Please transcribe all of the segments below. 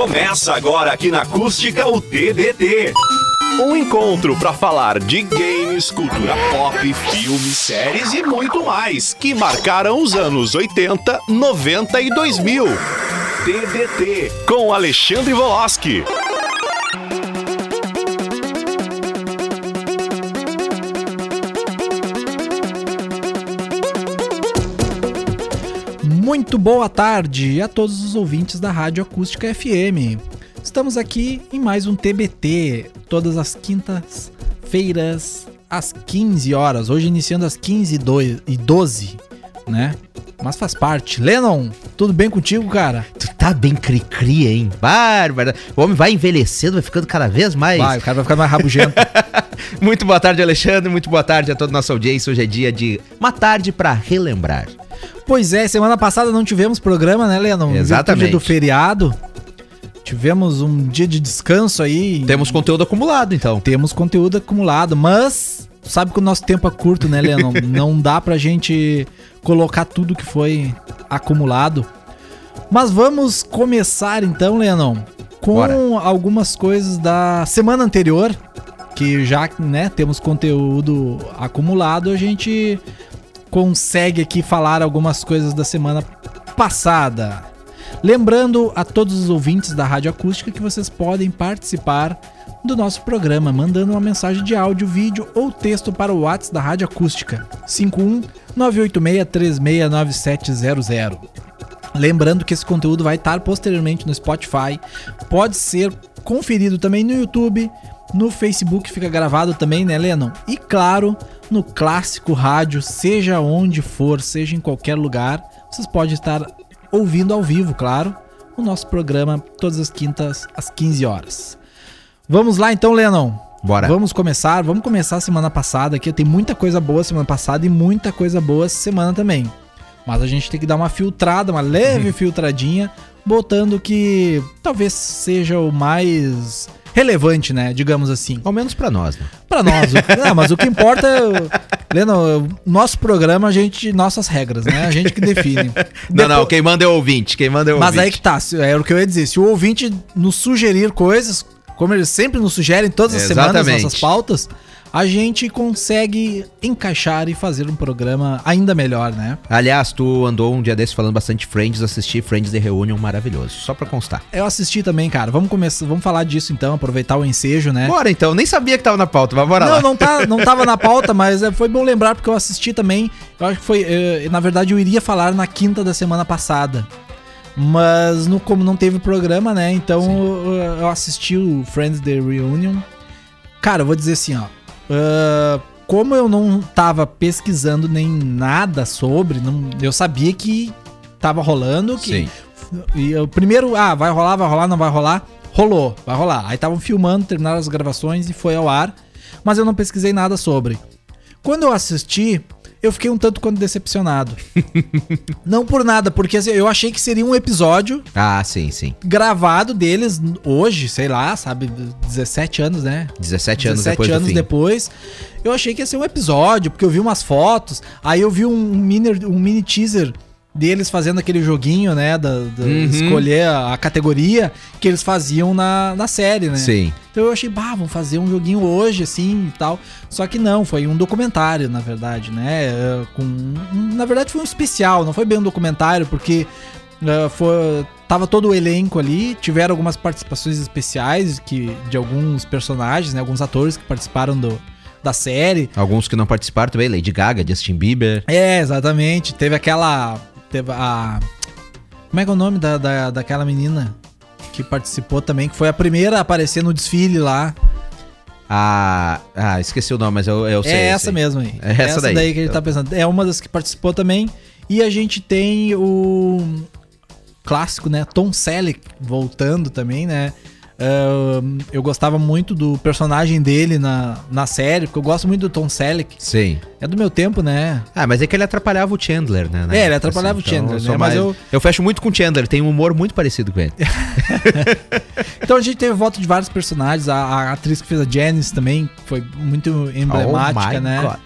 Começa agora aqui na Acústica o TBT. Um encontro para falar de games, cultura pop, filmes, séries e muito mais que marcaram os anos 80, 90 e 2000. TBT com Alexandre Voloski. Muito boa tarde a todos os ouvintes da Rádio Acústica FM. Estamos aqui em mais um TBT, todas as quintas-feiras, às 15 horas. Hoje iniciando às 15 e 12, né? Mas faz parte. Lennon, tudo bem contigo, cara? Tu tá bem cri-cri, hein? Bárbara. O homem vai envelhecendo, vai ficando cada vez mais. Vai, o cara vai ficando mais rabugento. muito boa tarde, Alexandre. Muito boa tarde a toda a nossa audiência. Hoje é dia de uma tarde pra relembrar. Pois é, semana passada não tivemos programa, né, Lennon? Exatamente. Do feriado. Tivemos um dia de descanso aí. Temos conteúdo acumulado, então. Temos conteúdo acumulado, mas sabe que o nosso tempo é curto, né, Lennon? não dá pra gente colocar tudo que foi acumulado. Mas vamos começar então, Lennon, com Bora. algumas coisas da semana anterior, que já, né, temos conteúdo acumulado, a gente consegue aqui falar algumas coisas da semana passada. Lembrando a todos os ouvintes da Rádio Acústica que vocês podem participar do nosso programa mandando uma mensagem de áudio, vídeo ou texto para o WhatsApp da Rádio Acústica 51 986369700. Lembrando que esse conteúdo vai estar posteriormente no Spotify, pode ser conferido também no YouTube, no Facebook fica gravado também, né, Lennon? E claro, no Clássico Rádio, seja onde for, seja em qualquer lugar, vocês podem estar ouvindo ao vivo, claro, o nosso programa todas as quintas às 15 horas. Vamos lá então, Lennon. Bora. Vamos começar, vamos começar a semana passada aqui. Tem muita coisa boa semana passada e muita coisa boa semana também. Mas a gente tem que dar uma filtrada, uma leve uhum. filtradinha, botando que talvez seja o mais relevante, né? Digamos assim. Ao menos para nós, né? Pra nós. não, mas o que importa é. Leno, nosso programa, a gente. Nossas regras, né? A gente que define. não, Depois... não, quem manda é o ouvinte. Quem manda é o mas ouvinte. aí que tá, é o que eu ia dizer. Se o ouvinte nos sugerir coisas, como eles sempre nos sugerem todas as Exatamente. semanas nossas pautas, a gente consegue encaixar e fazer um programa ainda melhor, né? Aliás, tu andou um dia desse falando bastante Friends, assisti Friends The Reunion maravilhoso, só pra constar. Eu assisti também, cara. Vamos começar, vamos falar disso então, aproveitar o ensejo, né? Bora então, nem sabia que tava na pauta, mas bora não, lá. Não, tá, não tava na pauta, mas é, foi bom lembrar porque eu assisti também. Eu acho que foi, eu, na verdade eu iria falar na quinta da semana passada. Mas no, como não teve programa, né? Então eu, eu assisti o Friends The Reunion. Cara, eu vou dizer assim, ó. Uh, como eu não tava pesquisando nem nada sobre, não, eu sabia que tava rolando. Que, Sim. E o primeiro, ah, vai rolar, vai rolar, não vai rolar. Rolou, vai rolar. Aí estavam filmando, terminaram as gravações e foi ao ar. Mas eu não pesquisei nada sobre. Quando eu assisti, eu fiquei um tanto quanto decepcionado. não por nada, porque assim, eu achei que seria um episódio. Ah, sim, sim. Gravado deles hoje, sei lá, sabe? 17 anos, né? 17 anos 17 depois anos depois. Eu achei que ia ser um episódio, porque eu vi umas fotos. Aí eu vi um mini, um mini teaser deles fazendo aquele joguinho, né? Da, da Uhum. escolher a, a categoria que eles faziam na, na série, né? Sim. Então eu achei, bah, vamos fazer um joguinho hoje, assim e tal. Só que não, foi um documentário, na verdade, né? É, Com, na verdade foi um especial, não foi bem um documentário, porque é, foi, tava todo o elenco ali, tiveram algumas participações especiais que, de alguns personagens, né? Alguns atores que participaram do, da série. Alguns que não participaram também, Lady Gaga, Justin Bieber. É, exatamente. Teve aquela. Teve a. Como é que é o nome da, da, daquela menina que participou também, que foi a primeira a aparecer no desfile lá. Ah, ah, esqueci o nome, mas eu, eu sei. é essa sei. mesmo aí. É essa daí. que a gente tá pensando. É uma das que participou também. E a gente tem o clássico, né? Tom Selleck voltando também, né? Ahn, eu gostava muito do personagem dele na, na série, porque eu gosto muito do Tom Selleck. Sim. É do meu tempo, né? Ah, mas é que ele atrapalhava o Sandler, né? É, ele atrapalhava o Chandler, eu sou né? Mas mais- eu- eu fecho muito com o Chandler, tem um humor muito parecido com ele. Então a gente teve voto de vários personagens. A, a atriz que fez a Janice também foi muito emblemática, Oh né? God.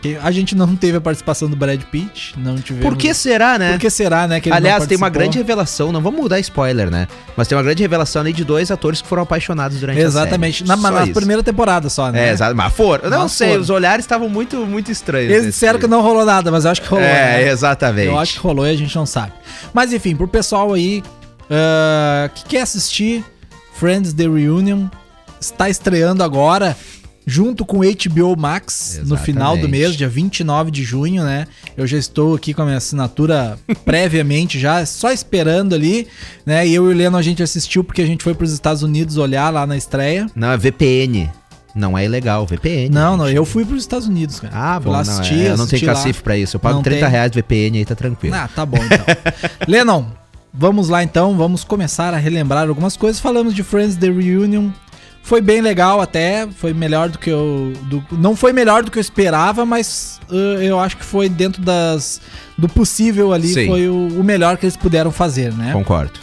Que a gente não teve a participação do Brad Pitt, não tivemos. Por que será, né? Por que será, né? que Aliás, tem uma grande revelação, não vamos mudar spoiler, né? Mas tem uma grande revelação aí de dois atores que foram apaixonados durante Exatamente. a Na, série. Só na isso. primeira temporada só, né? É, exato. Mas foram. Eu não Mas sei, foram. os olhares estavam muito, muito estranhos. Eles disseram que não rolou nada, mas eu acho que rolou. É, né? exatamente. Eu acho que rolou e a gente não sabe. Mas enfim, pro pessoal aí ah, que quer assistir Friends The Reunion, está estreando agora. Junto com o HBO Max no final do Exatamente. mês, dia 29 de junho, né? Eu já estou aqui com a minha assinatura previamente, já só esperando ali, né? E eu e o Leno a gente assistiu porque a gente foi para os Estados Unidos olhar lá na estreia. Não, é VPN. Não é ilegal, VPN. Não, não, eu fui para os Estados Unidos, cara. Ah, bom, lá não, é, eu não tenho cacife pra isso. Eu pago Não 30 tem? reais VPN aí, tá tranquilo. Ah, tá bom então. Lennon, vamos lá então, vamos começar a relembrar algumas coisas. Falamos de Friends The Reunion. Foi bem legal até, foi melhor do que eu. do- não foi melhor do que eu esperava, mas uh, eu acho que foi dentro das, do possível ali, Sim. foi o, o melhor que eles puderam fazer, né? Concordo.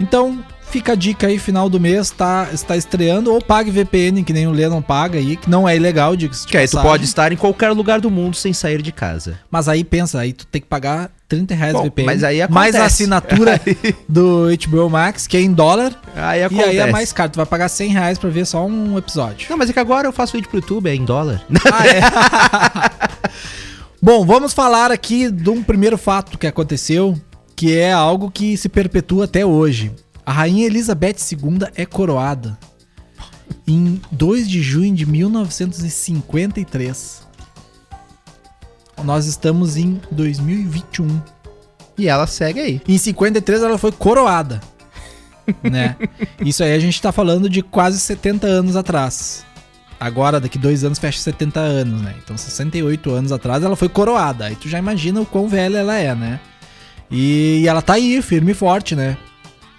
Então, fica a dica aí, final do mês tá, está estreando, ou pague VPN, que nem o Lennon paga aí, que não é ilegal, diga-se de Que aí tu pode estar em qualquer lugar do mundo sem sair de casa. Mas aí pensa, aí tu tem que pagar 30 reais Bom, VPN. mas aí mais a acontece. assinatura do HBO Max, que é em dólar. Aí E acontece. aí é mais caro. Tu vai pagar 100 reais pra ver só um episódio. Não, mas é que agora eu faço vídeo pro YouTube, é em dólar. Ah, é? Bom, vamos falar aqui de um primeiro fato que aconteceu, que é algo que se perpetua até hoje. A rainha Elizabeth II é coroada em 2 de junho de 1953. Nós estamos em 2021. E ela segue aí. Em 53 ela foi coroada. Né? Isso aí a gente tá falando de quase 70 anos atrás. Agora, daqui dois anos, fecha 70 anos, né? Então, 68 anos atrás ela foi coroada. Aí tu já imagina o quão velha ela é, né? E, ela tá aí, firme e forte, né?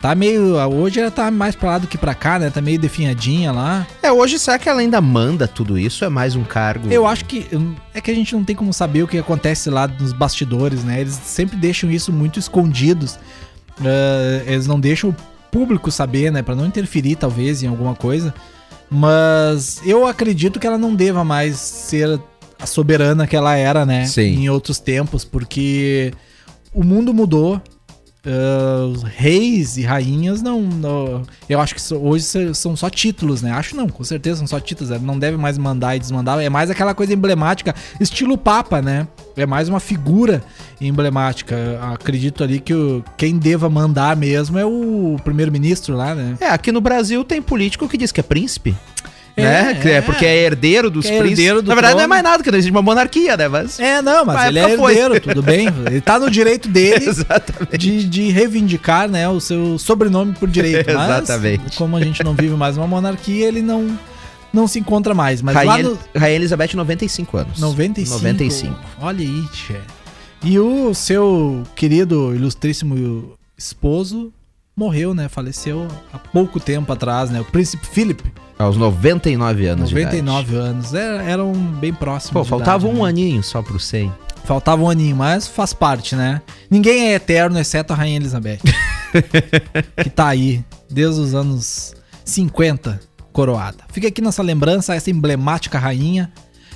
Tá meio. Hoje ela tá mais pra lá do que pra cá, né? Tá meio definhadinha lá. É, hoje será que ela ainda manda tudo isso? É mais um cargo. Eu acho que. É que a gente não tem como saber o que acontece lá nos bastidores, né? Eles sempre deixam isso muito escondidos. Ah, eles não deixam o público saber, né? Pra não interferir, talvez, em alguma coisa. Mas eu acredito que ela não deva mais ser a soberana que ela era, né? Sim. Em outros tempos, porque o mundo mudou. Ah, os reis e rainhas não, não- Eu acho que hoje são só títulos, né? Acho não, com certeza são só títulos. Ela não deve mais mandar e desmandar. É mais aquela coisa emblemática, estilo Papa, né? É mais uma figura emblemática. Acredito ali que o, quem deva mandar mesmo é o primeiro-ministro lá, né? É, aqui no Brasil tem político que diz que é príncipe. É, né? Que é é. porque é herdeiro dos Que é príncipes. herdeiro do Na verdade, não é trono. mais nada, porque não existe uma monarquia, né? Mas. É, não, mas ele é época foi. herdeiro, tudo bem. Ele tá no direito dele de, de reivindicar, né, o seu sobrenome por direito. Mas, Exatamente. como a gente não vive mais uma monarquia, ele não, não se encontra mais. Mas Rainha, no Rainha Elizabeth, 95 anos. 95. 95. Olha aí, tchê. E o seu querido, ilustríssimo esposo morreu, né? Faleceu há pouco tempo atrás, né? O príncipe Philip, Aos 99 anos 99 anos. Era, eram bem próximos. Pô, faltava idade, um né? aninho só pro 100. Faltava um aninho, mas faz parte, né? Ninguém é eterno, exceto a Rainha Elizabeth. que tá aí, desde os anos 50, coroada. Fica aqui nossa lembrança, essa emblemática rainha.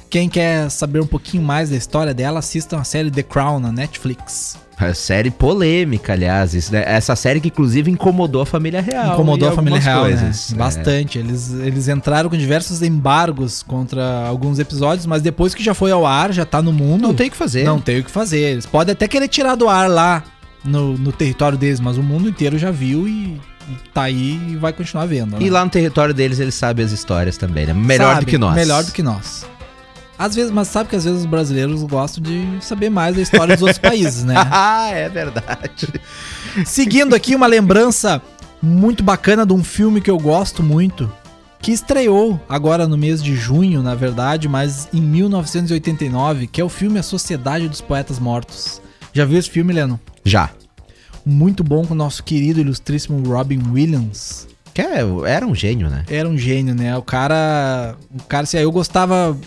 Quem quer saber um pouquinho mais da história dela, assistam a série The Crown na Netflix. É série polêmica, aliás. Isso, né? Essa série que, inclusive, incomodou a família real. Incomodou a família real, né? É. Bastante. Eles, eles entraram com diversos embargos contra alguns episódios, mas depois que já foi ao ar, já tá no mundo. Não tem o que fazer. Não tem o que fazer. Eles podem até querer tirar do ar lá no, no território deles, mas o mundo inteiro já viu e, e tá aí e vai continuar vendo. né? E lá no território deles, eles sabem as histórias também, né? Melhor Sabe, do que nós. Melhor do que nós. Às vezes, mas sabe que às vezes os brasileiros gostam de saber mais da história dos outros países, né? ah, é verdade. Seguindo aqui uma lembrança muito bacana de um filme que eu gosto muito, que estreou agora no mês de junho, na verdade, mas em 1989, que é o filme A Sociedade dos Poetas Mortos. Já viu esse filme, Leno? Já. Muito bom com o nosso querido ilustríssimo Robin Williams. Que é- era um gênio, né? Era um gênio, né? O cara. O cara, assim, eu gostava.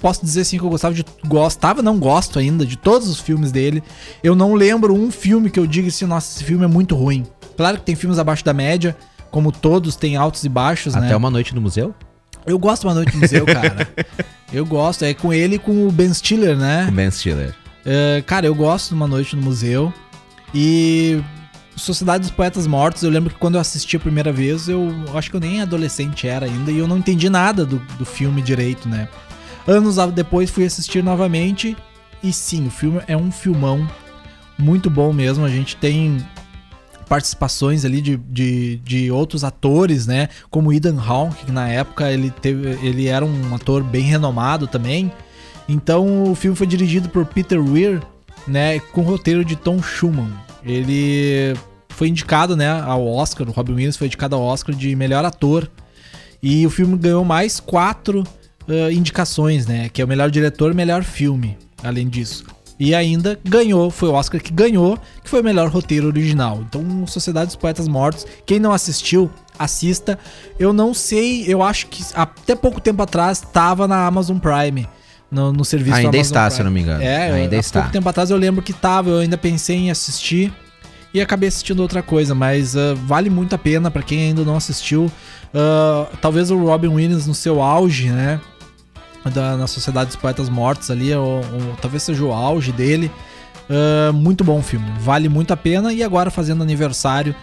Posso dizer assim que eu gostava de. Gostava, não gosto ainda, de todos os filmes dele. Eu não lembro um filme que eu diga assim, nossa, esse filme é muito ruim. Claro que tem filmes abaixo da média, como todos, tem altos e baixos, Até né? uma noite no museu? Eu gosto de Uma Noite no Museu, cara. eu gosto. É com ele e com o Ben Stiller, né? Com Ben Stiller. É, cara, eu gosto de Uma Noite no Museu. E Sociedade dos Poetas Mortos, eu lembro que quando eu assisti a primeira vez, eu acho que eu nem adolescente era ainda e eu não entendi nada do, do filme direito, né? Anos depois fui assistir novamente e sim, o filme é um filmão muito bom mesmo. A gente tem participações ali de, de, de outros atores, né? Como Ethan Hawke, que na época ele, teve, ele era um ator bem renomado também. Então o filme foi dirigido por Peter Weir, né? Com roteiro de Tom Schumann. Ele foi indicado, né, ao Oscar, o Robin Williams foi indicado ao Oscar de melhor ator. E o filme ganhou mais quatro uh, indicações, né? Que é o melhor diretor melhor filme, além disso. E ainda ganhou, foi o Oscar que ganhou, que foi o melhor roteiro original. Então, Sociedade dos Poetas Mortos, quem não assistiu, assista. Eu não sei, eu acho que até pouco tempo atrás estava na Amazon Prime. No, no serviço Ainda está, Prime. se eu não me engano. É, Ainda está. pouco tempo atrás eu lembro que tava, eu ainda pensei em assistir e acabei assistindo outra coisa, mas uh, vale muito a pena para quem ainda não assistiu. Uh, talvez o Robin Williams no seu auge, né? Da, na Sociedade dos Poetas Mortos ali, ou, ou talvez seja o auge dele. Uh, muito bom filme, vale muito a pena. E agora fazendo aniversário,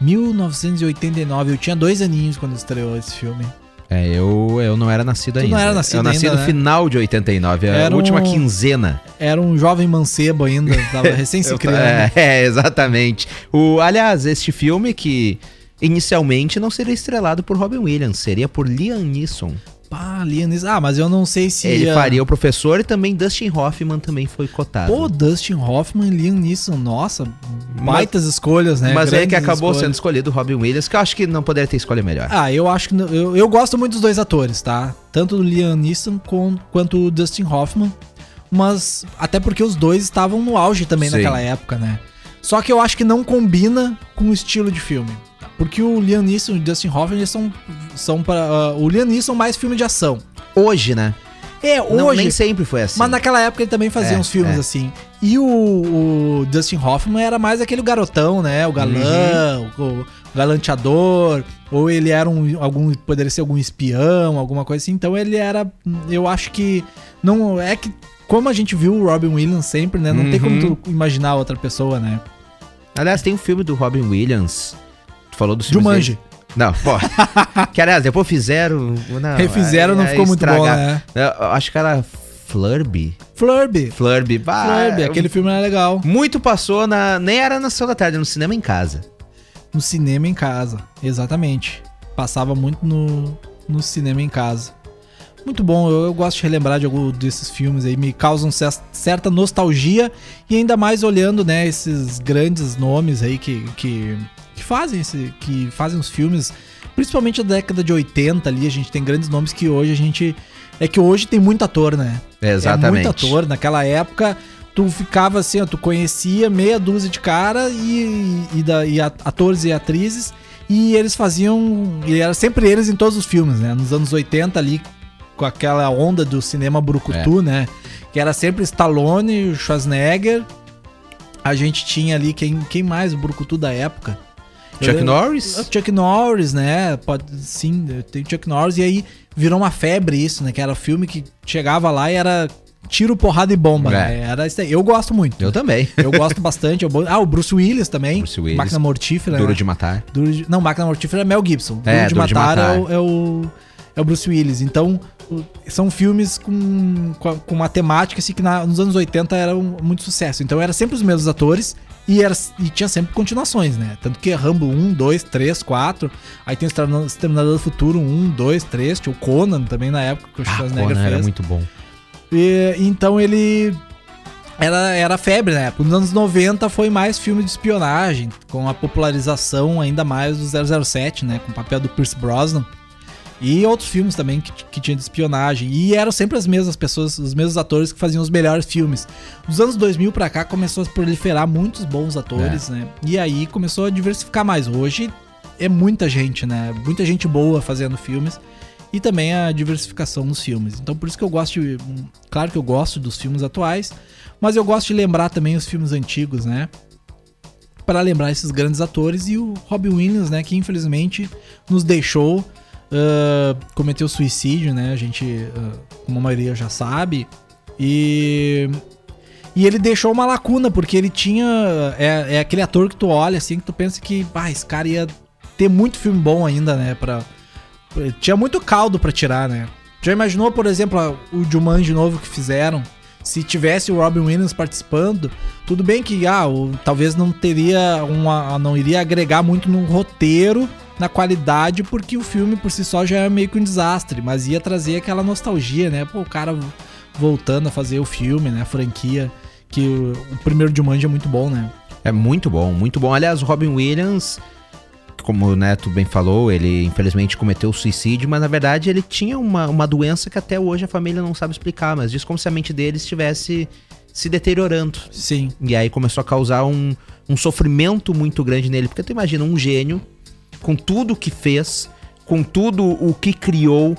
1989. Eu tinha dois aninhos quando estreou esse filme. É, eu, eu não era nascido Tu ainda. não era nascido Eu nasci ainda, no né? final de 89, a Era última um- quinzena. Era um jovem mancebo ainda, tava recém se Eu- criando. é, é, exatamente. O, aliás, este filme que inicialmente não seria estrelado por Robin Williams, seria por Liam Neeson. Pá, Neeson. Ah, mas eu não sei se. Ele ah, faria o professor e também Dustin Hoffman também foi cotado. Pô, Dustin Hoffman e Liam Neeson, nossa, baitas escolhas, né? Mas é que Grandes acabou escolhas. sendo escolhido o Robin Williams, que eu acho que não poderia ter escolha melhor. Ah, eu acho que. não- Eu, eu gosto muito dos dois atores, tá? Tanto do Liam Neeson com- quanto o Dustin Hoffman. Mas. Até porque os dois estavam no auge também Sim. naquela época, né? Só que eu acho que não combina com o estilo de filme. Porque o Liam Neeson e o Dustin Hoffman são. são para, ah, o Liam Neeson mais filme de ação. Hoje, né? É, Não, hoje. nem sempre foi assim. Mas naquela época ele também fazia É, uns filmes é. assim. E o, o Dustin Hoffman era mais aquele garotão, né? O galã, Uhum. o, o galanteador. Ou ele era um. algum Poderia ser algum espião, alguma coisa assim. Então ele era. Eu acho que. Não. É que. Como a gente viu o Robin Williams sempre, né? Não tem como Uhum. tu imaginar outra pessoa, né? Aliás, tem um filme do Robin Williams. Falou do filme Jumanji. Não, pô. que aliás, depois fizeram. Não, Refizeram, não é- é ficou muito bom, estragar. né? Eu acho que era Flurby. Flurby. Flurby. Bah, Flurby, aquele filme era legal. Muito passou na. Nem era na sessão da tarde, no cinema em casa. No cinema em casa, exatamente. Passava muito no, no cinema em casa. Muito bom, eu, eu gosto de relembrar de algum desses filmes aí, me causam cer- certa nostalgia e ainda mais olhando, né, esses grandes nomes aí que, que, que fazem esse, que fazem os filmes, principalmente da década de 80 ali, a gente tem grandes nomes que hoje a gente é que hoje tem muito ator, né? Exatamente. É muito ator. Naquela época, tu ficava assim, ó, tu conhecia meia dúzia de cara e, e, da, e a- atores e atrizes. E eles faziam. E era sempre eles em todos os filmes, né? Nos anos 80 ali, com aquela onda do cinema brucutu, né? Que era sempre Stallone, Schwarzenegger. A gente tinha ali quem, quem mais, o brucutu da época. Chuck Norris? o Chuck Norris, né? Pode, sim, tem Chuck Norris. E aí virou uma febre isso, né? Que era filme que chegava lá e era tiro, porrada e bomba. É. né? Era isso aí. Eu gosto muito. Eu também. Eu gosto bastante. Eu Ah, o Bruce Willis também. Bruce Willis. Máquina Mortífera. Duro né? de matar. Duro de- Não, Máquina Mortífera é Mel Gibson. É, Duro de Duro de Matar, Matar. É, o, é, o, é o Bruce Willis. Então, o- são filmes com, com uma temática assim, que na- nos anos 80 era um, muito sucesso. Então, era sempre os mesmos atores e, era, e tinha sempre continuações, né? Tanto que é Rambo 1, 2, 3, 4. Aí tem o Exterminador do Futuro 1, 2, 3. Tinha o Conan também na época que o Ah, Schwarzenegger Conan fez. era muito bom. E, então ele era, era febre na época. Nos anos 90 foi mais filme de espionagem, com a popularização ainda mais do 007, né? Com o papel do Pierce Brosnan. E outros filmes também que, que tinha de espionagem. E eram sempre as mesmas pessoas, os mesmos atores que faziam os melhores filmes. Dos anos 2000 pra cá começou a proliferar muitos bons atores, né? E aí começou a diversificar mais. Hoje é muita gente, né? Muita gente boa fazendo filmes e também a diversificação nos filmes. Então por isso que eu gosto de, claro que eu gosto dos filmes atuais, mas eu gosto de lembrar também os filmes antigos, né? Para lembrar esses grandes atores e o Robin Williams, né, que infelizmente nos deixou uh, cometeu suicídio, né? A gente, uh, como a maioria já sabe. E. E ele deixou uma lacuna, porque ele tinha. É, é aquele ator que tu olha assim, que tu pensa que, ah, esse cara ia ter muito filme bom ainda, né? Pra, tinha muito caldo para tirar, né? Já imaginou, por exemplo, o Jumanji novo que fizeram? Se tivesse o Robin Williams participando, tudo bem que ah, o, talvez não teria uma. não iria agregar muito no roteiro, na qualidade, porque o filme por si só já é meio que um desastre, mas ia trazer aquela nostalgia, né? Pô, o cara voltando a fazer o filme, né? A franquia. Que o, o primeiro Jumanji é muito bom, né? É muito bom, muito bom. Aliás, o Robin Williams como o Neto bem falou, ele infelizmente cometeu suicídio, mas na verdade ele tinha uma, uma doença que até hoje a família não sabe explicar, mas diz como se a mente dele estivesse se deteriorando. Sim. E aí começou a causar um, um sofrimento muito grande nele, porque tu imagina um gênio com tudo que fez, com tudo o que criou,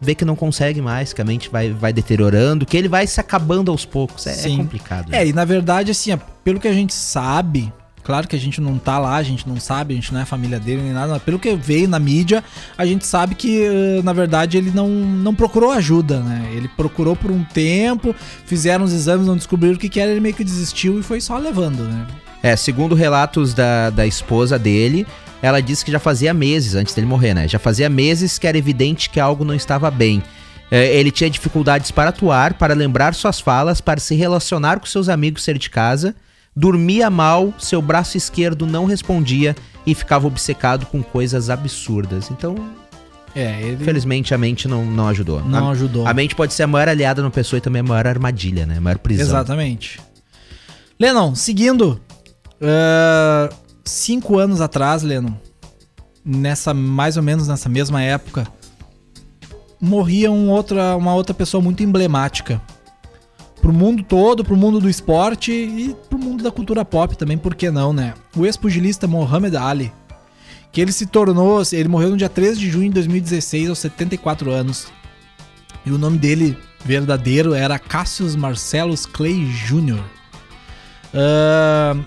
vê que não consegue mais, que a mente vai, vai deteriorando, que ele vai se acabando aos poucos. É, é complicado. É, e na verdade, assim, pelo que a gente sabe, Claro que a gente não tá lá, a gente não sabe, a gente não é família dele nem nada, mas pelo que veio na mídia, a gente sabe que, eh, na verdade, ele não, não procurou ajuda, né? Ele procurou por um tempo, fizeram os exames, não descobriram o que, que era, ele meio que desistiu e foi só levando, né? É, segundo relatos da, da esposa dele, ela disse que já fazia meses, antes dele morrer, né? Já fazia meses que era evidente que algo não estava bem. É, ele tinha dificuldades para atuar, para lembrar suas falas, para se relacionar com seus amigos ser de casa dormia mal, seu braço esquerdo não respondia e ficava obcecado com coisas absurdas. Então, é, ele... Infelizmente a mente não, não ajudou. Não a, ajudou. A mente pode ser a maior aliada numa pessoa e também a maior armadilha, né? A maior prisão. Exatamente. Lennon, seguindo. Uh, cinco anos atrás, Lennon, nessa mais ou menos nessa mesma época, morria um outra, uma outra pessoa muito emblemática pro mundo todo, pro mundo do esporte e pro mundo da cultura pop também, por que não, né? O ex-pugilista Muhammad Ali, que ele se tornou, ele morreu no dia 13 de junho de 2016, aos 74 anos. E o nome dele verdadeiro era Cassius Marcellus Clay Jr. Uh,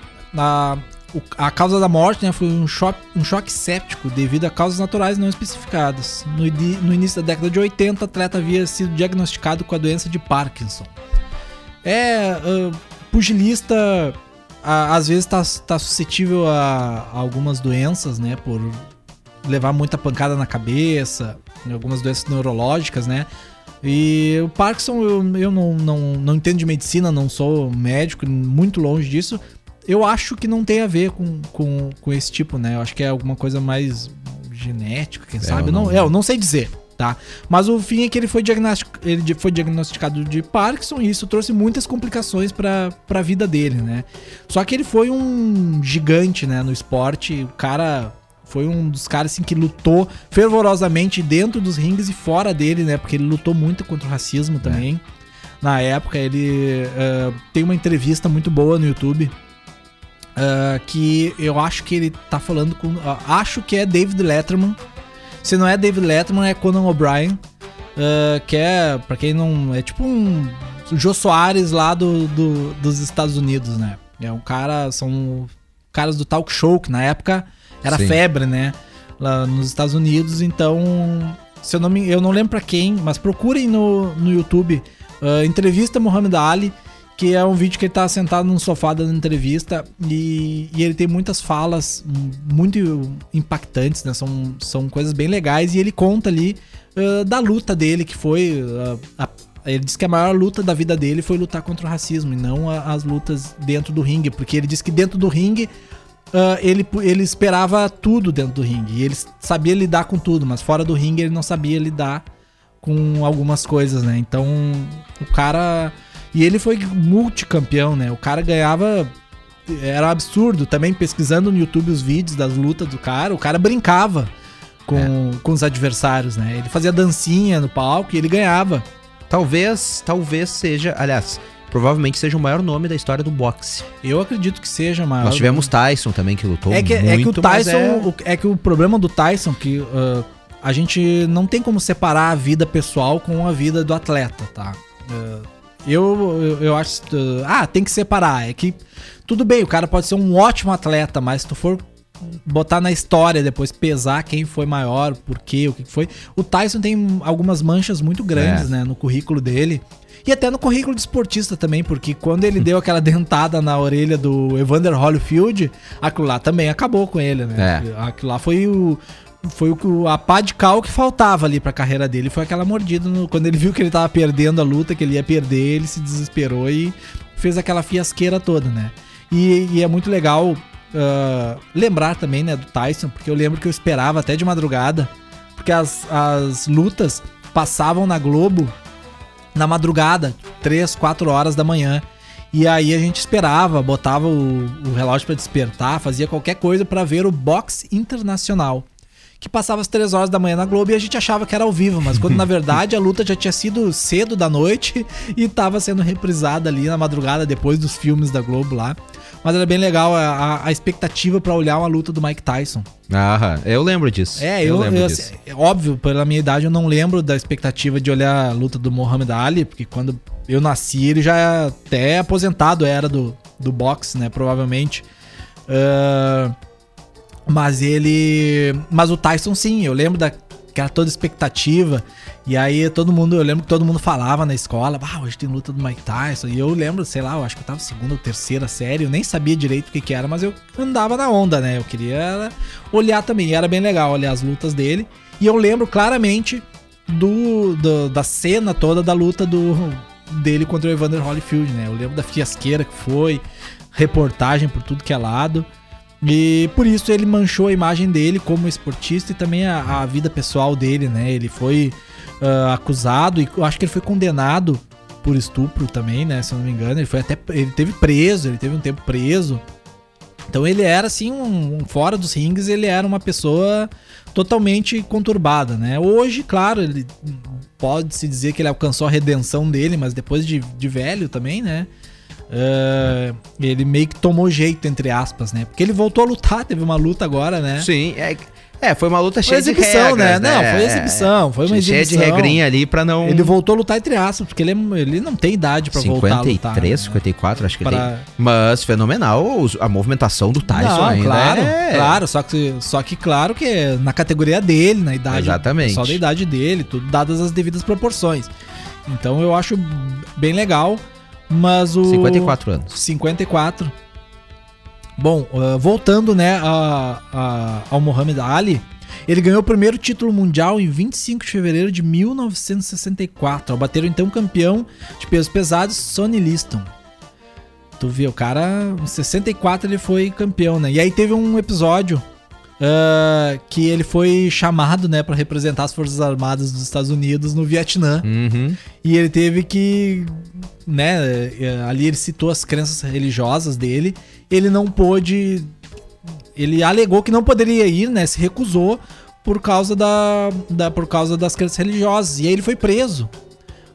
a, causa da morte né, foi um choque, um choque séptico devido a causas naturais não especificadas. No, no início da década de 80, o atleta havia sido diagnosticado com a doença de Parkinson. É, uh, pugilista às vezes tá, tá suscetível a, a, algumas doenças, né? Por levar muita pancada na cabeça, algumas doenças neurológicas, né? E o Parkinson, eu, eu não, não, não entendo de medicina, não sou médico, muito longe disso. Eu acho que não tem a ver com, com, com esse tipo, né? Eu acho que é alguma coisa mais genética, quem é, sabe? Não, não, é, eu não sei dizer tá? Mas o fim é que ele foi, ele foi diagnosticado de Parkinson e isso trouxe muitas complicações para a vida dele, né? Só que ele foi um gigante, né, no esporte, o cara foi um dos caras assim que lutou fervorosamente dentro dos rings e fora dele, né? Porque ele lutou muito contra o racismo é. também. É. Na época, ele uh, tem uma entrevista muito boa no YouTube. Uh, que eu acho que ele tá falando com. Uh, acho que é David Letterman se não é David Letterman, é Conan O'Brien. Uh, que é, pra quem não. É tipo um. Jô Soares lá do, do, dos Estados Unidos, né? É um cara. São caras do talk show, que na época era Sim. febre, né? Lá nos Estados Unidos. Então. Se eu, não me, eu não lembro pra quem, mas procurem no, no YouTube. Entrevista Muhammad Ali que é um vídeo que ele tá sentado num sofá dando entrevista e, e ele tem muitas falas muito impactantes, né? São, são coisas bem legais e ele conta ali uh, da luta dele, que foi. Uh, a, ele diz que a maior luta da vida dele foi lutar contra o racismo e não a, as lutas dentro do ringue, porque ele diz que dentro do ringue uh, ele, ele esperava tudo dentro do ringue ele sabia lidar com tudo, mas fora do ringue ele não sabia lidar com algumas coisas, né? Então o cara e ele foi multicampeão, né? O cara ganhava. Era absurdo. Também pesquisando no YouTube os vídeos das lutas do cara, o cara brincava com, é. com os adversários, né? Ele fazia dancinha no palco e ele ganhava. Talvez, talvez seja, aliás, provavelmente seja o maior nome da história do boxe. Eu acredito que seja maior. Nós tivemos Tyson também que lutou é que, muito, é que o Tyson, é... O, é... que o problema do Tyson que uh, a gente não tem como separar a vida pessoal com a vida do atleta, tá? Uh, eu, eu, eu acho. Ah, tem que separar. É que. Tudo bem, o cara pode ser um ótimo atleta, mas se tu for botar na história depois, pesar quem foi maior, por quê, o que foi. O Tyson tem algumas manchas muito grandes, É. né, no currículo dele. E até no currículo de esportista também, porque quando ele deu aquela dentada na orelha do Evander Holyfield, aquilo lá também acabou com ele, né? É. Aquilo lá foi o. Foi o, a pá de cal que faltava ali pra carreira dele. Foi aquela mordida. no- quando ele viu que ele tava perdendo a luta, que ele ia perder, ele se desesperou e fez aquela fiasqueira toda, né? E, e é muito legal ah, lembrar também, né, do Tyson, porque eu lembro que eu esperava até de madrugada, porque as, as lutas passavam na Globo na madrugada, 3, 4 horas da manhã. E aí a gente esperava, botava o, o relógio pra despertar, fazia qualquer coisa pra ver o boxe internacional. Que passava às 3 horas da manhã na Globo e a gente achava que era ao vivo, mas quando na verdade a luta já tinha sido cedo da noite e tava sendo reprisada ali na madrugada depois dos filmes da Globo lá. Mas era bem legal a, a- expectativa pra olhar uma luta do Mike Tyson. Aham, eu lembro disso. É, eu, lembro eu, disso. é óbvio, pela minha idade, eu não lembro da expectativa de olhar a luta do Muhammad Ali, porque quando eu nasci, ele já até aposentado era do, do boxe, né? Provavelmente. Ah, mas ele. Mas o Tyson, sim, eu lembro da. Que era toda expectativa. E aí todo mundo, eu lembro que todo mundo falava na escola, ah, hoje tem luta do Mike Tyson. E eu lembro, sei lá, eu acho que eu tava segunda ou terceira série, eu nem sabia direito o que, que era, mas eu andava na onda, né? Eu queria olhar também. E era bem legal olhar as lutas dele. E eu lembro claramente do, do- da cena toda da luta do dele contra o Evander Holyfield, né? Eu lembro da fiasqueira que foi, reportagem por tudo que é lado. E por isso ele manchou a imagem dele como esportista e também a, a vida pessoal dele, né? Ele foi ah, acusado e acho que ele foi condenado por estupro também, né? Se eu não me engano, ele foi até ele teve preso, ele teve um tempo preso. Então ele era assim um, um- fora dos rings, ele era uma pessoa totalmente conturbada, né? Hoje, claro, ele pode se dizer que ele alcançou a redenção dele, mas depois de, de velho também, né? Ah, ele meio que tomou jeito, entre aspas, né? Porque ele voltou a lutar, teve uma luta agora, né? Sim, é, é, foi uma luta Foi cheia exibição, de regras, né? Não, foi É, exibição, foi uma cheia exibição. de regrinha ali pra não... Ele voltou a lutar entre aspas, porque ele, é- ele não tem idade pra voltar a lutar. 53, né? 54, acho que ele Pra- tem. Mas fenomenal a movimentação do Tyson Não, ainda. claro, é... claro, só que, só que claro que é na categoria dele, na idade, Exatamente. só da idade dele, tudo dadas as devidas proporções. Então eu acho bem legal, mas o 54 anos. 54. Bom, ah, voltando, né, a- a- ao Muhammad Ali, ele ganhou o primeiro título mundial em 25 de fevereiro de 1964, ao bater o então campeão de pesos pesados Sonny Liston. Tu vê, o cara, em 64 ele foi campeão, né? E aí teve um episódio ah, que ele foi chamado, né, para representar as Forças Armadas dos Estados Unidos no Vietnã. Uhum. E ele teve que, né, eh, ali ele citou as crenças religiosas dele. Ele não pôde, ele alegou que não poderia ir, né, se recusou por causa da, da por causa das crenças religiosas. E aí ele foi preso.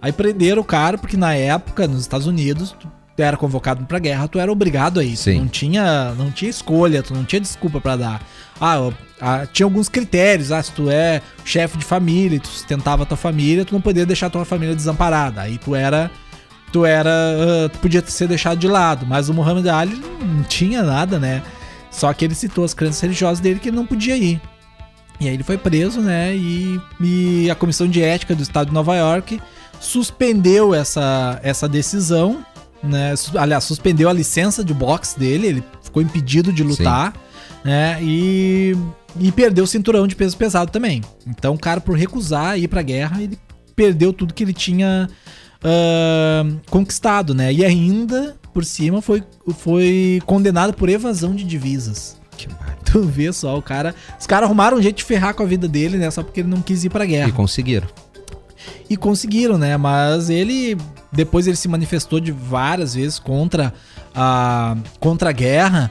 Aí prenderam o cara porque na época nos Estados Unidos tu era convocado pra guerra, tu era obrigado a Sim. não tinha, não tinha escolha, tu não tinha desculpa pra dar. Ah, ah, tinha alguns critérios, ah, se tu é chefe de família, e tu sustentava a tua família, tu não podia deixar a tua família desamparada. Aí tu era tu era, ah, tu podia ser deixado de lado, mas o Muhammad Ali não tinha nada, né? Só que ele citou as crenças religiosas dele que ele não podia ir. E aí ele foi preso, né? E, e a comissão de ética do estado de Nova York suspendeu essa, essa decisão, né? Aliás, suspendeu a licença de boxe dele, ele ficou impedido de lutar, né? E, e perdeu o cinturão de peso pesado também. Então, o cara, por recusar ir pra guerra, ele perdeu tudo que ele tinha ah, conquistado, né? E ainda, por cima, foi, foi condenado por evasão de divisas. Que Tu vê só, o cara. Os caras arrumaram um jeito de ferrar com a vida dele, né? Só porque ele não quis ir pra guerra. E conseguiram. E conseguiram, né? Mas ele. Depois ele se manifestou de várias vezes contra a, contra a guerra.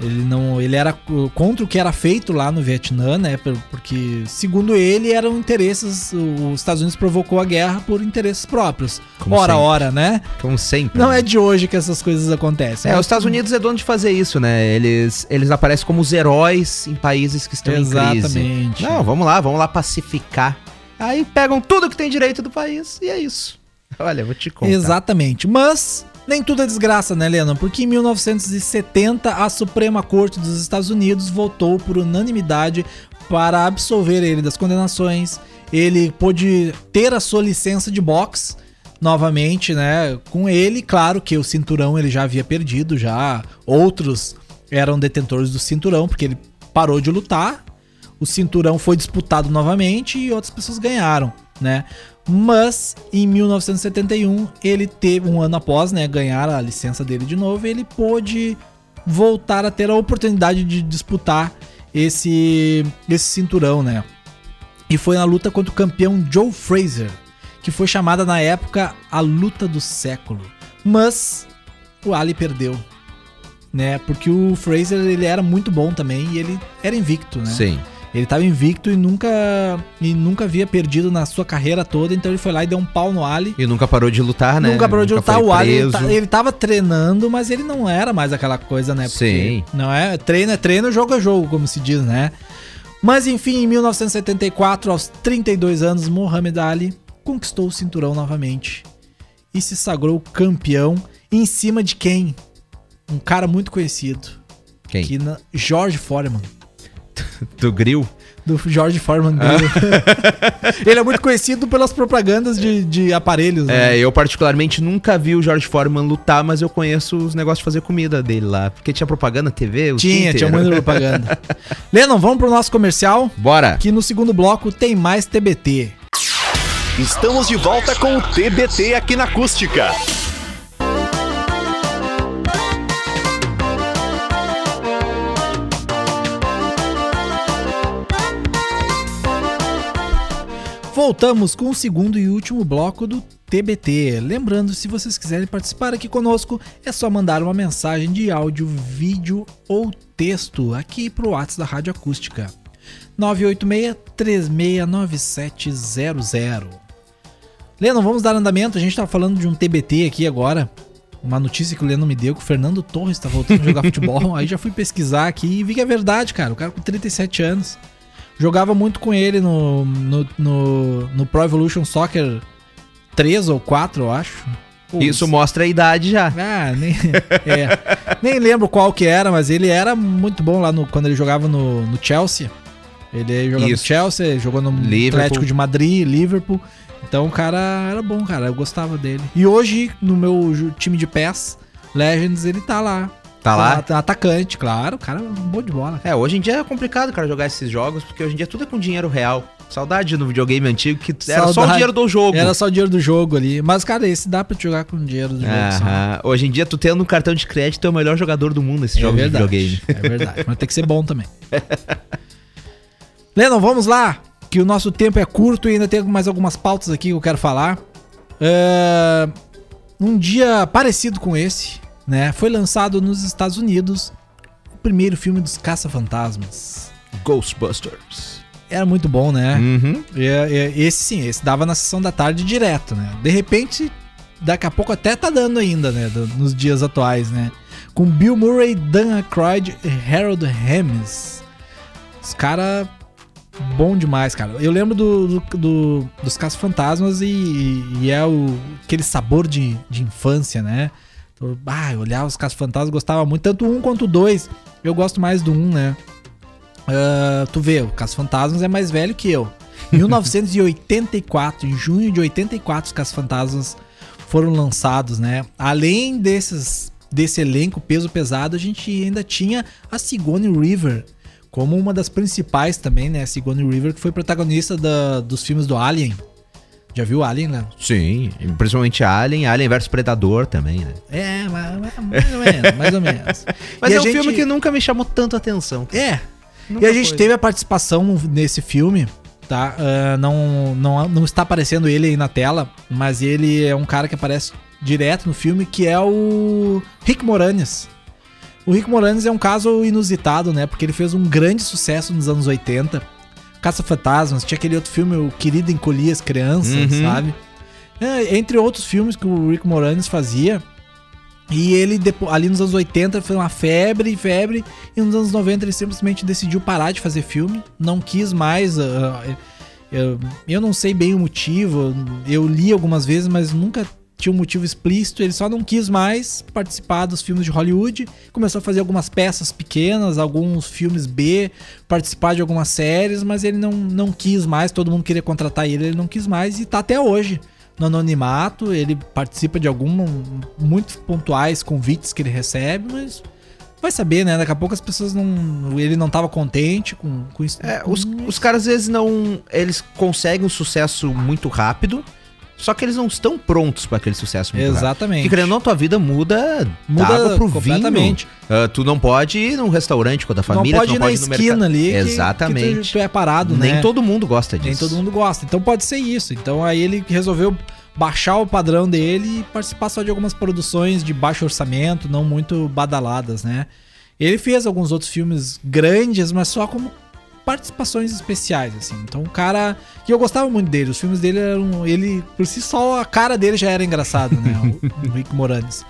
Ele não. Ele era co- contra o que era feito lá no Vietnã, né? por- Porque, segundo ele, eram interesses. Os Estados Unidos provocou a guerra por interesses próprios. Como ora, sempre. ora, né? Como sempre. Não né? é de hoje que essas coisas acontecem. É, os Estados Unidos é dono de fazer isso, né? Eles, eles aparecem como os heróis em países que estão em crise. Exatamente. Não, vamos lá, vamos lá pacificar. Aí pegam tudo que tem direito do país e é isso. Olha, vou te contar. Exatamente. Mas Nem tudo é desgraça, né, Lennon? Porque em 1970 a Suprema Corte dos Estados Unidos votou por unanimidade para absolver ele das condenações. Ele pôde ter a sua licença de boxe novamente, né? Com ele, claro que o cinturão ele já havia perdido, já outros eram detentores do cinturão, porque ele parou de lutar. O cinturão foi disputado novamente e outras pessoas ganharam, né? Mas em 1971 ele teve um ano após, né, ganhar a licença dele de novo, ele pôde voltar a ter a oportunidade de disputar esse esse cinturão, né? E foi na luta contra o campeão Joe Fraser, que foi chamada na época a luta do século. Mas o Ali perdeu, né? Porque o Fraser ele era muito bom também e ele era invicto, né? Sim. Ele tava invicto e nunca e nunca havia perdido na sua carreira toda, então ele foi lá e deu um pau no Ali. E nunca parou de lutar, né? Nunca parou de lutar. O Ali, ele, preso. ta- ele tava treinando, mas ele não era mais aquela coisa, né? Sim. Não é? Treino é treino, jogo é jogo, como se diz, né? Mas enfim, em 1974, aos 32 anos, Muhammad Ali conquistou o cinturão novamente e se sagrou campeão em cima de quem? Um cara muito conhecido. Quem? Que na, George Foreman. Do grill? Do George Foreman Grill. Ele é muito conhecido pelas propagandas de, de aparelhos. né? É, eu particularmente nunca vi o George Foreman lutar, mas eu conheço os negócios de fazer comida dele lá. Porque tinha propaganda na TV, Tinha, tinha muita propaganda. Lennon, vamos pro nosso comercial? Bora! Que no segundo bloco tem mais TBT. Estamos de volta com o TBT aqui na Acústica. Voltamos com o segundo e último bloco do TBT. Lembrando, se vocês quiserem participar aqui conosco, é só mandar uma mensagem de áudio, vídeo ou texto aqui pro WhatsApp da Rádio Acústica. 986-369700. Lennon, vamos dar andamento. A gente tá falando de um TBT aqui agora. Uma notícia que o Lennon me deu que o Fernando Torres tá voltando a jogar futebol. Aí já fui pesquisar aqui e vi que é verdade, cara. O cara com 37 anos. Jogava muito com ele no, no, no, no Pro Evolution Soccer 3 ou 4, eu acho. Pô, Isso mostra a idade já. Ah, nem, é. nem lembro qual que era, mas ele era muito bom lá no, quando ele jogava no, no Chelsea. Ele jogou no. Chelsea, jogou no Liverpool. Atlético de Madrid, Liverpool. Então o cara era bom, cara. Eu gostava dele. E hoje, no meu time de PES, Legends, ele tá lá. Tá lá? Tá atacante, claro. O cara é um bom de bola. É, hoje em dia é complicado, cara, jogar esses jogos, porque hoje em dia tudo é com dinheiro real. Saudade no videogame antigo, que era só o dinheiro do jogo. Era só o dinheiro do jogo ali. Mas, cara, esse dá pra te jogar com o dinheiro do jogo. Aham. Hoje em dia, tu tendo um cartão de crédito, é o melhor jogador do mundo nesse É jogo de verdade. videogame. É verdade. Mas tem que ser bom também. Lennon, vamos lá. Que o nosso tempo é curto e ainda tem mais algumas pautas aqui que eu quero falar. É, Um dia parecido com esse, né? Foi lançado nos Estados Unidos o primeiro filme dos Caça-Fantasmas. Ghostbusters. Era muito bom, né? Uhum. E, e, esse sim, esse dava na sessão da tarde direto, né? De repente, daqui a pouco até tá dando ainda, né? nos dias atuais, né? Com Bill Murray, Dan Aykroyd e Harold Ramis. Os caras bom demais, cara. Eu lembro do, do- do- dos Casos Fantasmas e, e é o, aquele sabor de, de infância, né? Então, Ah, eu olhava os Casos Fantasmas, gostava muito, tanto o um quanto dois. Eu gosto mais do um, né? Ah, tu vê, o Casos Fantasmas é mais velho que eu. 1984, em junho de 84, os Casos Fantasmas foram lançados, né? Além desses desse elenco peso pesado, a gente ainda tinha a Sigourney Weaver como uma das principais também, né? A Sigourney Weaver que foi protagonista da- dos filmes do Alien. Já viu Alien, Léo? Sim, principalmente Alien, Alien vs Predador também, né? É, mais, mais ou menos, mais ou menos. Mas E é um gente- filme que nunca me chamou tanto atenção. É. Nunca e a gente foi. teve a participação nesse filme, tá? Ah, não, não, não está aparecendo ele aí na tela, mas ele é um cara que aparece direto no filme, que é o Rick Moranis. O Rick Moranis é um caso inusitado, né? Porque ele fez um grande sucesso nos anos 80. Caça-Fantasmas, tinha aquele outro filme, O Querido Encolher as Crianças, Uhum. sabe? É, entre outros filmes que o Rick Moranis fazia. E ele, ali nos anos 80, foi uma febre, febre. E nos anos 90 ele simplesmente decidiu parar de fazer filme. Não quis mais. ah, eu, eu não sei bem o motivo. Eu li algumas vezes, mas nunca tinha um motivo explícito, ele só não quis mais participar dos filmes de Hollywood, começou a fazer algumas peças pequenas, alguns filmes B, participar de algumas séries, mas ele não, não quis mais, todo mundo queria contratar ele, ele não quis mais e tá até hoje no anonimato, ele participa de alguns muito pontuais convites que ele recebe, mas vai saber, né? Daqui a pouco as pessoas não. Ele não tava contente com, com isso. É, os, os caras às vezes não. Eles conseguem um sucesso muito rápido. Só que eles não estão prontos para aquele sucesso muito Exatamente. Porque querendo ou não, tua vida muda, Muda da água pro completamente. vinho. Ah, tu não pode ir num restaurante com a tua família, não pode tu ir não na pode ir no esquina ali. que- Exatamente. Que tu, tu é parado, Nem né? todo mundo gosta disso. Nem todo mundo gosta. Então pode ser isso. Então aí ele resolveu baixar o padrão dele e participar só de algumas produções de baixo orçamento, não muito badaladas, né? Ele fez alguns outros filmes grandes, mas só como participações especiais, assim. Então o cara. E eu gostava muito dele. Os filmes dele eram. Ele, por si só, a cara dele já era engraçado, né? O, o Rick Moranis.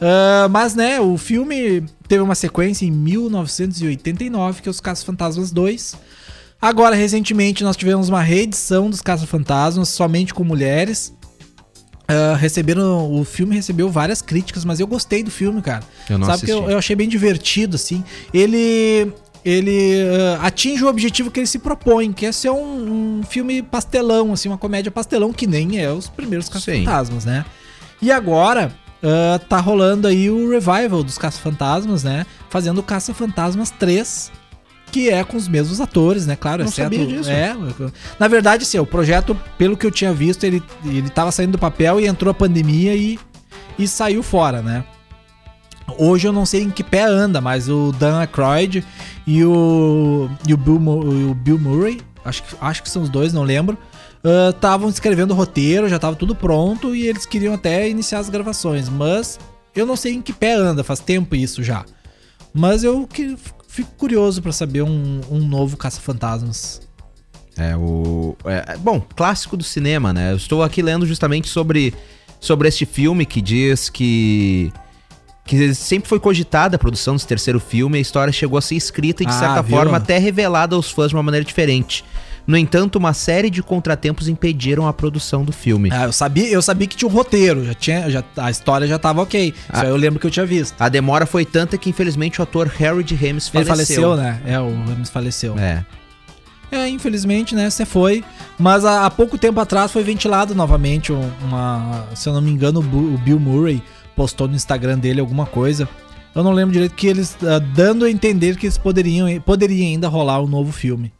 Ah, mas, né, o filme teve uma sequência em 1989, que é Os Caças Fantasmas 2. Agora, recentemente, nós tivemos uma reedição dos Caça Fantasmas, somente com mulheres. Ah, receberam. O filme recebeu várias críticas, mas eu gostei do filme, cara. Eu não Sabe que eu, assisti. eu achei bem divertido, assim. Ele. Ele ah, atinge o objetivo que ele se propõe, que é ser um, um filme pastelão, assim, uma comédia pastelão, que nem é os primeiros Caça-Fantasmas, né? E agora ah, tá rolando aí o revival dos Caça-Fantasmas, né? Fazendo o Caça-Fantasmas 3, que é com os mesmos atores, né? Claro, Não exceto. sabia disso. É, na verdade, assim, o projeto, pelo que eu tinha visto, ele, ele tava saindo do papel e entrou a pandemia e, e saiu fora, né? Hoje eu não sei em que pé anda, mas o Dan Aykroyd e o, e o, Bill, o Bill Murray, acho que, acho que são os dois, não lembro, estavam escrevendo o roteiro, já tava tudo pronto e eles queriam até iniciar as gravações, mas eu não sei em que pé anda, faz tempo isso já. Mas eu que, fico curioso pra saber um, um novo Caça-Fantasmas. É o. é, bom, clássico do cinema, né? Eu estou aqui lendo justamente sobre, sobre este filme que diz que. Que sempre foi cogitada a produção desse terceiro filme, a história chegou a ser escrita e, de Ah, certa viu? forma, até revelada aos fãs de uma maneira diferente. No entanto, uma série de contratempos impediram a produção do filme. Ah, eu sabia, eu sabia que tinha um roteiro, já tinha, já, a história já tava ok. Isso Ah. aí eu lembro que eu tinha visto. A demora foi tanta que, infelizmente, o ator Harry de James Ele faleceu. faleceu, né? É, o Ramos faleceu. É. É, infelizmente, né? Você foi. Mas há, pouco tempo atrás foi ventilado novamente um- uma. Se eu não me engano, o Bill Murray postou no Instagram dele alguma coisa. Eu não lembro direito que eles. ah, dando a entender que eles poderiam poderia ainda rolar um novo filme.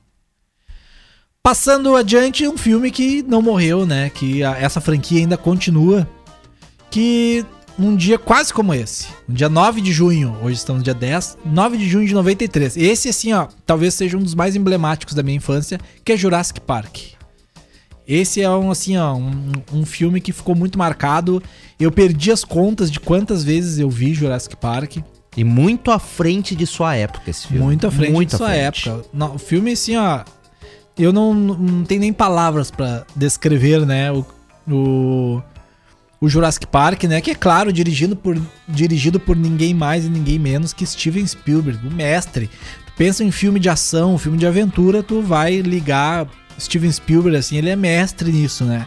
Passando adiante, um filme que não morreu, né? Que a- essa franquia ainda continua. Que num dia quase como esse, no dia 9 de junho, hoje estamos no dia 10, 9 de junho de 93. Esse, assim, ó, talvez seja um dos mais emblemáticos da minha infância, que é Jurassic Park. Esse é um, assim, ó, um, um filme que ficou muito marcado. Eu perdi as contas de quantas vezes eu vi Jurassic Park. E muito à frente de sua época esse filme. Muito à frente Muito da à sua frente. época. Não, o filme, assim, ó. Eu não, não tenho nem palavras pra descrever, né? O, o, o Jurassic Park, né? Que é claro, dirigido por, dirigido por ninguém mais e ninguém menos que Steven Spielberg, o mestre. Tu pensa em filme de ação, filme de aventura, tu vai ligar Steven Spielberg, assim, ele é mestre nisso, né?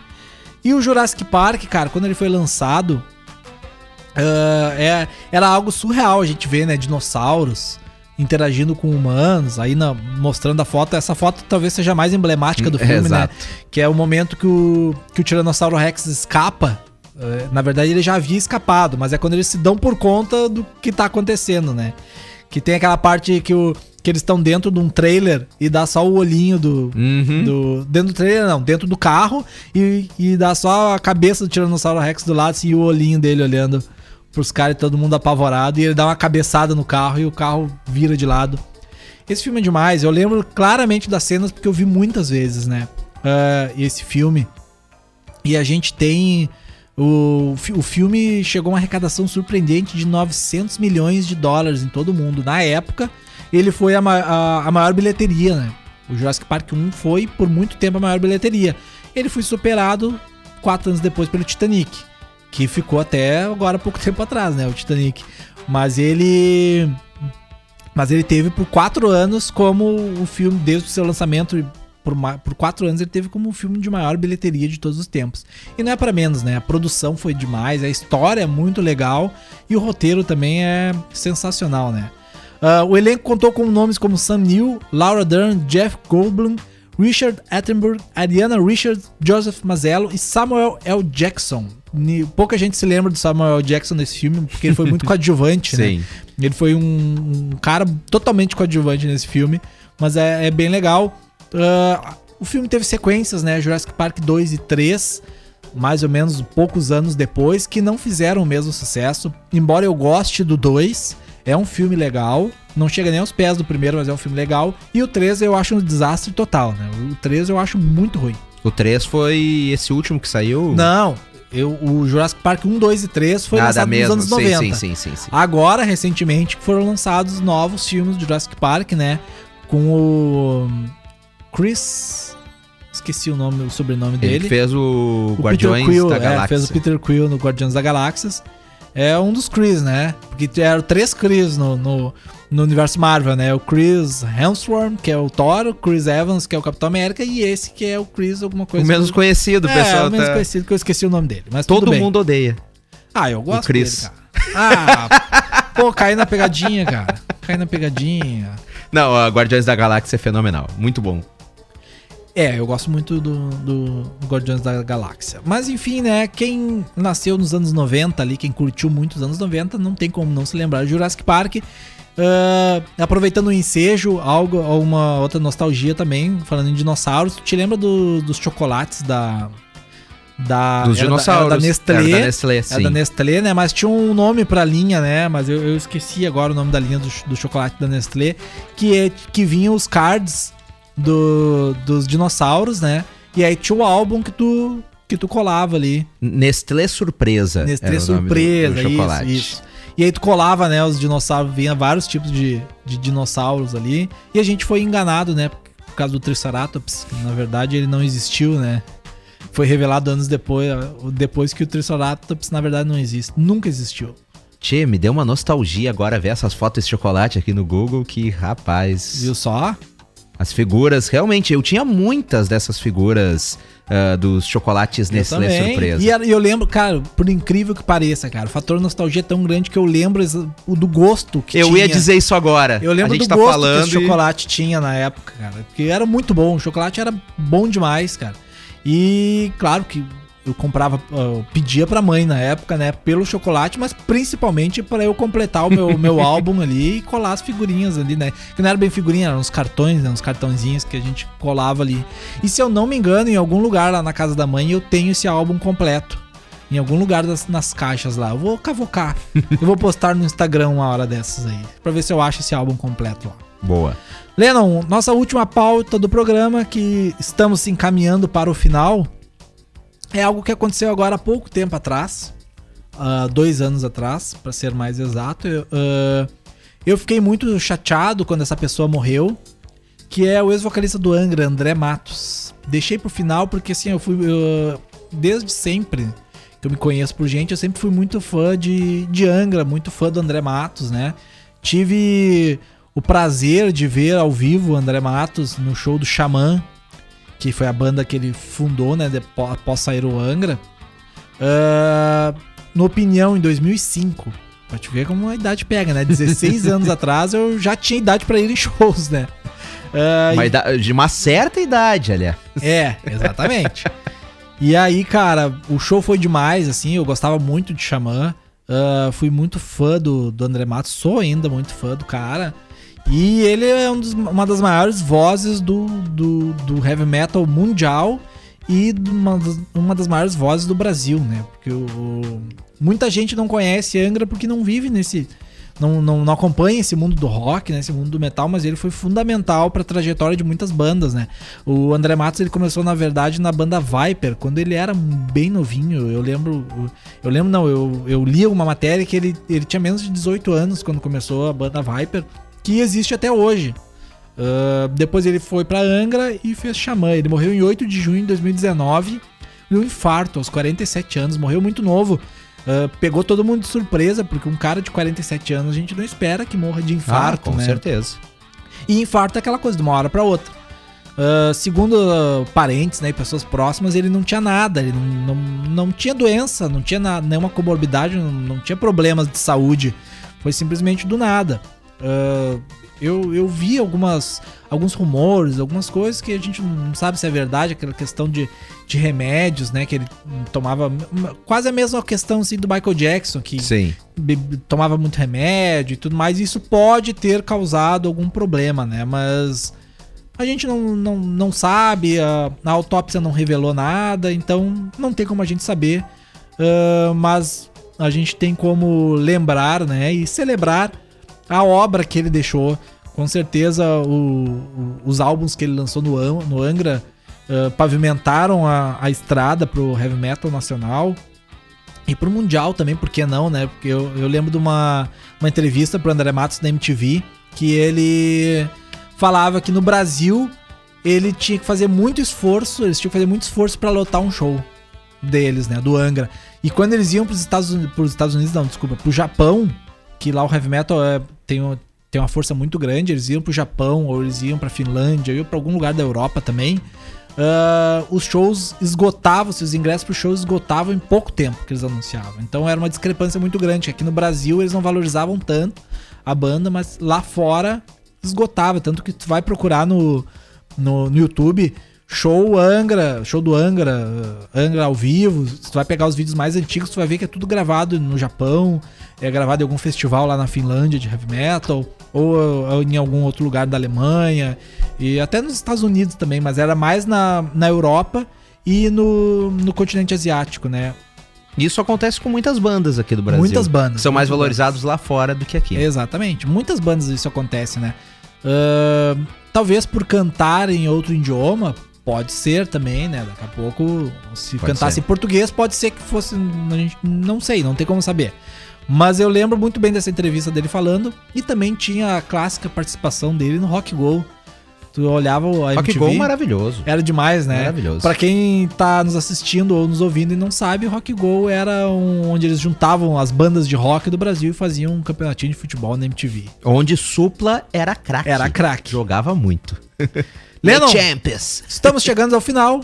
E o Jurassic Park, cara, quando ele foi lançado, ah, é, era algo surreal a gente ver, né? Dinossauros interagindo com humanos, aí na- mostrando a foto. Essa foto talvez seja a mais emblemática do É, filme, né? exato. Que é o momento que o, que o Tiranossauro Rex escapa. É, na verdade, ele já havia escapado, mas é quando eles se dão por conta do que tá acontecendo, né? Que tem aquela parte que, o, que eles estão dentro de um trailer e dá só o olhinho do, Uhum. do- dentro do trailer, não, dentro do carro e, e dá só a cabeça do Tiranossauro Rex do lado assim, e o olhinho dele olhando pros caras e todo mundo apavorado. E ele dá uma cabeçada no carro e o carro vira de lado. Esse filme é demais. Eu lembro claramente das cenas porque eu vi muitas vezes, né? ah, esse filme. E a gente tem. O, o filme chegou a uma arrecadação surpreendente de 900 milhões de dólares em todo o mundo. Na época, ele foi a, a- a maior bilheteria, né? O Jurassic Park 1 foi, por muito tempo, a maior bilheteria. Ele foi superado quatro anos depois pelo Titanic, que ficou até agora pouco tempo atrás, né? O Titanic. Mas ele. Mas ele teve por quatro anos como o filme, desde o seu lançamento por, por quatro anos ele teve como o filme de maior bilheteria de todos os tempos. E não é pra menos, né? A produção foi demais, a história é muito legal e o roteiro também é sensacional, né? Ah, o elenco contou com nomes como Sam Neill, Laura Dern, Jeff Goldblum, Richard Attenborough, Ariana Richards, Joseph Mazzello e Samuel L. Jackson. Pouca gente se lembra do Samuel L. Jackson nesse filme, porque ele foi muito coadjuvante, né? Sim. Ele foi um, um cara totalmente coadjuvante nesse filme, mas é, é bem legal. Ah, o filme teve sequências, né? Jurassic Park 2 e 3, mais ou menos poucos anos depois, que não fizeram o mesmo sucesso. Embora eu goste do 2, é um filme legal. Não chega nem aos pés do primeiro, mas é um filme legal. E o 3 eu acho um desastre total, né? O 3 eu acho muito ruim. O 3 foi esse último que saiu? Não, eu, o Jurassic Park 1, 2 e 3 foi ah, da lançado nos mesma. anos Sim, 90. sim, sim, sim, sim. Agora, recentemente, foram lançados novos filmes de Jurassic Park, né? Com o Chris. Esqueci o nome, o sobrenome Ele dele. que fez o, o Guardiões Peter Quill, da é, Galáxia. fez o Peter Quill no Guardiões da Galáxias. É um dos Chris, né? Porque eram três Chris no, no, no universo Marvel, né? O Chris Hemsworth, que é o Thor, o Chris Evans, que é o Capitão América, e esse que é o Chris alguma O coisa. menos conhecido, o é, pessoal o menos tá... conhecido, que eu esqueci o nome dele. Mas Todo mundo odeia. Ah, eu gosto O Chris. dele, cara. Ah, pô, caí na pegadinha, cara. Caí na pegadinha. Não, a Guardiões da Galáxia é fenomenal. Muito bom. É, eu gosto muito do, do, do Guardiões da Galáxia. Mas enfim, né? Quem nasceu nos anos 90 ali, quem curtiu muito os anos 90, não tem como não se lembrar de Jurassic Park. Ah, aproveitando o ensejo, algo, uma outra nostalgia também, falando em dinossauros. Tu te lembra do- dos chocolates da. Da, Dos era da- dinossauros. Era da Nestlé. Era da Nestlé, sim. da Nestlé, né? Mas tinha um nome pra linha, né? Mas eu, eu esqueci agora o nome da linha do, do chocolate da Nestlé. Que, é, que vinha os cards do, dos dinossauros, né? E aí tinha o álbum que tu, que tu colava ali. Nestlé Surpresa. Nestlé do- Surpresa, do chocolate. isso, isso. E aí tu colava, né, os dinossauros, vinha vários tipos de, de dinossauros ali. E a gente foi enganado, né, por causa do Triceratops. que, Na verdade, ele não existiu, né? Foi revelado anos depois, depois que o Triceratops, na verdade, não existe. Nunca existiu. Tchê, me deu uma nostalgia agora ver essas fotos de chocolate aqui no Google, que rapaz. Viu só? As figuras, realmente, eu tinha muitas dessas figuras ah, dos chocolates Eu Nestlé também. Surpresa. E era- eu lembro, cara, por incrível que pareça, cara, o fator nostalgia é tão grande que eu lembro o do gosto que Eu tinha. ia dizer isso agora. Eu lembro do tá gosto falando que esse chocolate tinha na época, cara. Porque era muito bom. O chocolate era bom demais, cara. E claro que eu comprava, eu pedia pra mãe na época, né, pelo chocolate, mas principalmente pra eu completar o meu, meu álbum ali e colar as figurinhas ali, né? Que não era bem figurinha, eram uns cartões, né, uns cartãozinhos que a gente colava ali. E se eu não me engano, em algum lugar lá na casa da mãe eu tenho esse álbum completo. Em algum lugar das, nas caixas lá. Eu vou cavocar. eu vou postar no Instagram uma hora dessas aí. Pra ver se eu acho esse álbum completo lá. Boa. Lennon, nossa última pauta do programa, que estamos se encaminhando para o final, é algo que aconteceu agora há pouco tempo atrás, ah, dois anos atrás, para ser mais exato. Eu, ah, eu fiquei muito chateado quando essa pessoa morreu, que é o ex-vocalista do Angra, André Matos. Deixei pro final porque assim, eu fui desde sempre que eu me conheço por gente, eu sempre fui muito fã de, de Angra, muito fã do André Matos, né? Tive o prazer de ver ao vivo o André Matos no show do Xamã, que foi a banda que ele fundou, né, depo- após sair o Angra. Ah, no Opinião, em 2005. Pra te ver como a idade pega, né? 16 anos atrás eu já tinha idade pra ir em shows, né? Uma ida- de uma certa idade, aliás. é, exatamente. e aí, cara, o show foi demais, assim, eu gostava muito de Xamã. ah, fui muito fã do, do André Matos, sou ainda muito fã do cara. E ele é um dos- uma das maiores vozes do, do, do heavy metal mundial e uma das, uma das maiores vozes do Brasil, né? Porque o, o- muita gente não conhece Angra porque não vive nesse. Não, não, não acompanha esse mundo do rock, né? Esse mundo do metal, mas ele foi fundamental para a trajetória de muitas bandas, né? O André Matos ele começou, na verdade, na banda Viper, quando ele era bem novinho. Eu lembro. Eu lembro, não, eu, eu li uma matéria que ele, ele tinha menos de 18 anos quando começou a banda Viper, que existe até hoje. Ah, depois ele foi pra Angra e fez Xamã. Ele morreu em 8 de junho de 2019 de um infarto aos 47 anos. Morreu muito novo. Ah, pegou todo mundo de surpresa, porque um cara de 47 anos a gente não espera que morra de infarto, Ah, com né? certeza. E infarto é aquela coisa de uma hora pra outra. Uh, segundo uh, parentes né, e pessoas próximas, ele não tinha nada, ele não, não, não tinha doença, não tinha na, nenhuma comorbidade, não, não, tinha problemas de saúde. Foi simplesmente do nada. Uh, eu, eu vi algumas, alguns rumores, algumas coisas que a gente não sabe se é verdade, aquela questão de, de remédios, né? Que ele tomava quase a mesma questão assim, do Michael Jackson, que Sim. tomava muito remédio e tudo mais. E isso pode ter causado algum problema, né? Mas a gente não, não, não sabe, a, a autópsia não revelou nada, então não tem como a gente saber. Uh, mas a gente tem como lembrar, né, e celebrar a obra que ele deixou. Com certeza, o, o, os álbuns que ele lançou no, no Angra uh, pavimentaram a, a estrada pro heavy metal nacional e pro mundial também, por que não, né? Porque eu, eu lembro de uma, uma entrevista pro André Matos da MTV que ele falava que no Brasil ele tinha que fazer muito esforço, eles tinham que fazer muito esforço para lotar um show deles, né, do Angra. E quando eles iam pros Estados Unidos, pros Estados Unidos, não, desculpa, pro Japão, que lá o heavy metal é, tem, tem uma força muito grande, eles iam pro Japão, ou eles iam pra Finlândia, iam pra algum lugar da Europa também. Uh, os shows esgotavam, os ingressos para shows esgotavam em pouco tempo que eles anunciavam. Então era uma discrepância muito grande. Aqui no Brasil eles não valorizavam tanto a banda, mas lá fora esgotava. Tanto que tu vai procurar no, no, no YouTube show Angra, show do Angra, Angra ao vivo. Se tu vai pegar os vídeos mais antigos, tu vai ver que é tudo gravado no Japão, é gravado em algum festival lá na Finlândia de heavy metal, ou, em algum outro lugar da Alemanha, e até nos Estados Unidos também, mas era mais na, na Europa e no, no continente asiático, né? Isso acontece com muitas bandas aqui do Brasil. Muitas bandas. São mais valorizados bandas. lá fora do que aqui. Exatamente. Muitas bandas isso acontece, né? Uh, talvez por cantar em outro idioma, pode ser também, né? Daqui a pouco, se pode cantasse ser. em português, pode ser que fosse. A gente não sei, não tem como saber. Mas eu lembro muito bem dessa entrevista dele falando. E também tinha a clássica participação dele no Rock Go Tu olhava a Rock MTV. Go maravilhoso. Era demais, né? Maravilhoso. Pra quem tá nos assistindo ou nos ouvindo e não sabe, Rock Go era um, onde eles juntavam as bandas de rock do Brasil e faziam um campeonatinho de futebol na MTV. Onde Supla era craque. Era craque. Jogava muito. Lennon, Champions. estamos chegando ao final.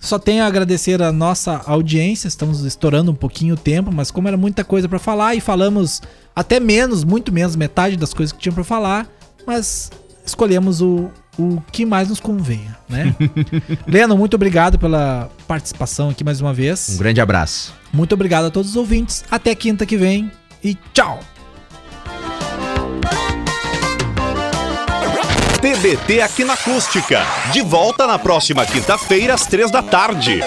Só tenho a agradecer a nossa audiência. Estamos estourando um pouquinho o tempo, mas como era muita coisa para falar e falamos até menos, muito menos, metade das coisas que tinham para falar, mas escolhemos o o que mais nos convenha, né? Leno, muito obrigado pela participação aqui mais uma vez. Um grande abraço. Muito obrigado a todos os ouvintes. Até quinta que vem e tchau. TBT aqui na Acústica. De volta na próxima quinta-feira às três da tarde.